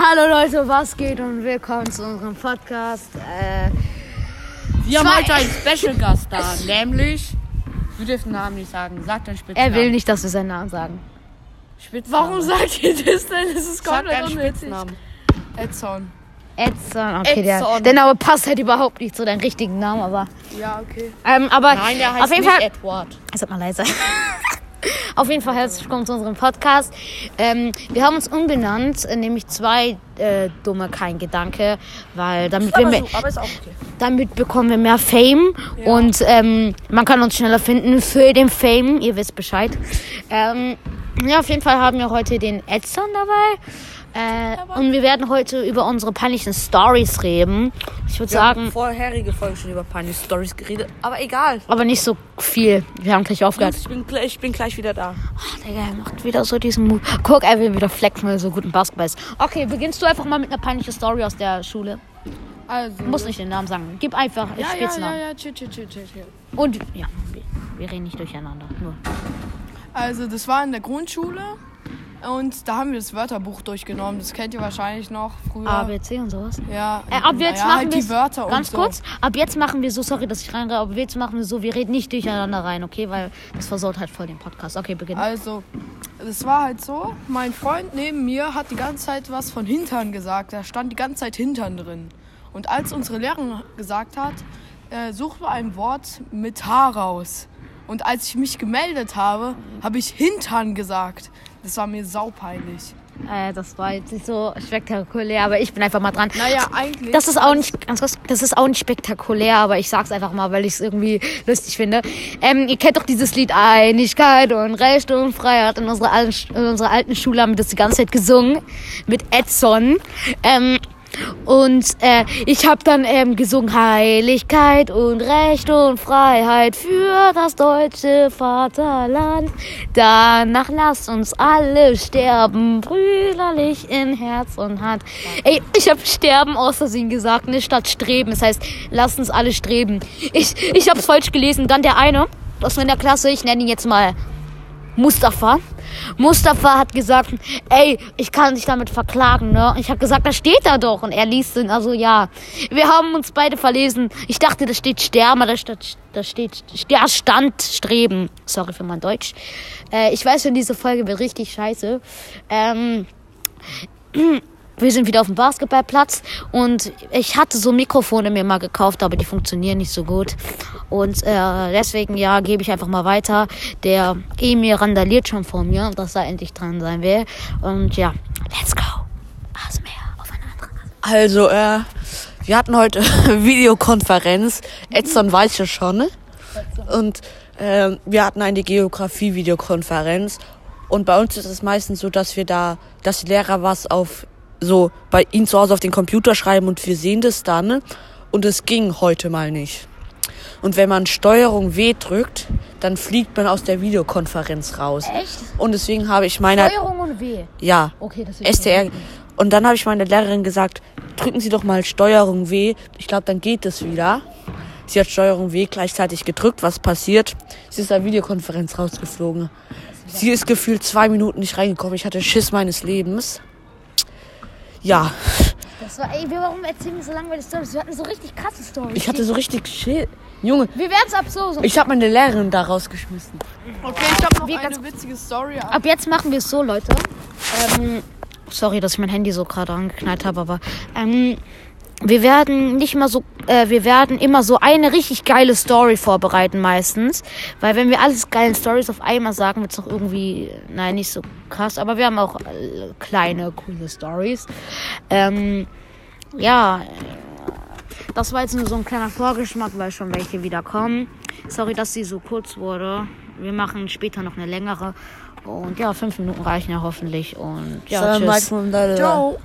Hallo Leute, was geht und willkommen zu unserem Podcast. Äh, Wir haben heute einen Special Gast da, nämlich. Wir dürfen Namen nicht sagen. Sagt deinen Spitznamen. er will nicht, dass wir seinen Namen sagen. Spitznamen. Warum sagt ihr das denn? Das ist komplett unnötig. Edson. Edson, okay, der, Edson. der Name passt halt überhaupt nicht zu deinem richtigen Namen, aber. Ja, okay. Ähm, aber Nein, der heißt auf jeden nicht Fall. Edward. Sag mal leise. Auf jeden Fall herzlich willkommen zu unserem Podcast. Ähm, wir haben uns umbenannt, äh, nämlich zwei äh, dumme kein Gedanke, weil damit wir mehr, so, okay. damit bekommen wir mehr Fame und ähm, man kann uns schneller finden für den Fame. Ihr wisst Bescheid. Ähm, ja, auf jeden Fall haben wir heute den Edson dabei. Äh, und wir werden heute über unsere peinlichen Stories reden. Ich würde Wir haben sagen, vorherige Folgen schon über peinliche Stories geredet, aber egal. aber nicht so viel. Wir haben gleich aufgehört. Ich bin, gleich- ich bin gleich wieder da. Digga, er macht wieder so diesen Move. Guck, er will wieder flexen, weil er so gut im Basketball ist. Okay, beginnst du einfach mal mit einer peinlichen Story aus der Schule? Also. Du musst nicht den Namen sagen. Gib einfach ja, ja, Spitznamen. ja, ja, chill, chill, chill, chill, chill. Und ja, wir, wir reden nicht durcheinander. Nur. Also, das war in der Grundschule. Und da haben wir das Wörterbuch durchgenommen. Das kennt ihr wahrscheinlich noch früher. A, B, C und sowas. ja, Äh, ab jetzt ja, machen halt wir die Wörter und ganz so. kurz. Ab jetzt machen wir so, sorry, dass ich reingehe, aber jetzt machen wir so, wir reden nicht durcheinander rein, okay, weil das versaut halt voll den Podcast. Okay, beginn. Also, das war halt so. Mein Freund neben mir hat die ganze Zeit was von Hintern gesagt. Da stand die ganze Zeit Hintern drin. Und als unsere Lehrerin gesagt hat, äh, such mal ein Wort mit H raus. Und als ich mich gemeldet habe, habe ich Hintern gesagt. Das war mir saupeinlich. Äh, das war jetzt nicht so spektakulär, aber ich bin einfach mal dran. Naja, eigentlich. Das ist auch nicht, ganz kurz, das ist auch nicht spektakulär, aber ich sag's einfach mal, weil ich es irgendwie lustig finde. Ähm, ihr kennt doch dieses Lied Einigkeit und Recht und Freiheit. In unserer, alten, in unserer alten Schule haben wir das die ganze Zeit gesungen mit Edson. Ähm, und äh, ich habe dann ähm, gesungen Heiligkeit und Recht und Freiheit für das deutsche Vaterland. Danach lasst uns alle sterben, brüderlich in Herz und Hand. Ey, ich habe sterben aus Versehen gesagt, ne, statt streben. Das heißt, lasst uns alle streben. Ich, ich habe es falsch gelesen. Dann der eine aus meiner Klasse, ich nenne ihn jetzt mal Mustafa. Mustafa hat gesagt, ey, ich kann dich damit verklagen, ne? Ich habe gesagt, das steht da doch. Und er liest ihn, also ja. Wir haben uns beide verlesen. Ich dachte, da steht sterben, da steht, da steht, ja, stand streben. Sorry für mein Deutsch. Äh, ich weiß schon, diese Folge wird richtig scheiße. Ähm, wir sind wieder auf dem Basketballplatz und ich hatte so Mikrofone mir mal gekauft, aber die funktionieren nicht so gut. Und äh, deswegen, ja, gebe ich einfach mal weiter. Der Emil randaliert schon vor mir, dass er endlich dran sein will. Und ja, let's go. Also, äh, wir hatten heute Videokonferenz. Edson weiß ja schon, ne? Und äh, wir hatten eine Geografie-Videokonferenz. Und bei uns ist es meistens so, dass wir da, dass die Lehrer was auf so bei ihnen zu Hause auf den Computer schreiben und wir sehen das dann. Ne? Und es ging heute mal nicht. Und wenn man Steuerung W drückt, dann fliegt man aus der Videokonferenz raus. Echt? Und deswegen habe ich meine, Steuerung und W. ja, Okay, das ist STR. Und dann habe ich meiner Lehrerin gesagt, drücken Sie doch mal Steuerung W. Ich glaube, dann geht es wieder. Sie hat Steuerung W gleichzeitig gedrückt. Was passiert? Sie ist aus der Videokonferenz rausgeflogen. Sie ist gefühlt zwei Minuten nicht reingekommen. Ich hatte Schiss meines Lebens. Ja, Das war, ey, warum erzählen wir so langweilige Storys? Wir hatten so richtig krasse Storys. ich hatte so richtig Schiss. Junge, wir werden es ab so. so. ich habe meine Lehrerin da rausgeschmissen. Okay, ich habe noch Wir eine ganz- witzige Story. Ab jetzt machen wir es so, Leute. Ähm, sorry, dass ich mein Handy so gerade angeknallt habe, aber ähm, wir werden nicht mal so, äh, wir werden immer so eine richtig geile Story vorbereiten meistens, weil wenn wir alles geile Stories auf einmal sagen, wird es doch irgendwie, nein, nicht so krass, aber wir haben auch äh, kleine coole Stories. Ähm, ja, äh, das war jetzt nur so ein kleiner Vorgeschmack, weil schon welche wieder kommen. Sorry, dass sie so kurz wurde. Wir machen später noch eine längere. Und ja, fünf Minuten reichen ja hoffentlich. Und ja, tschüss. Ciao.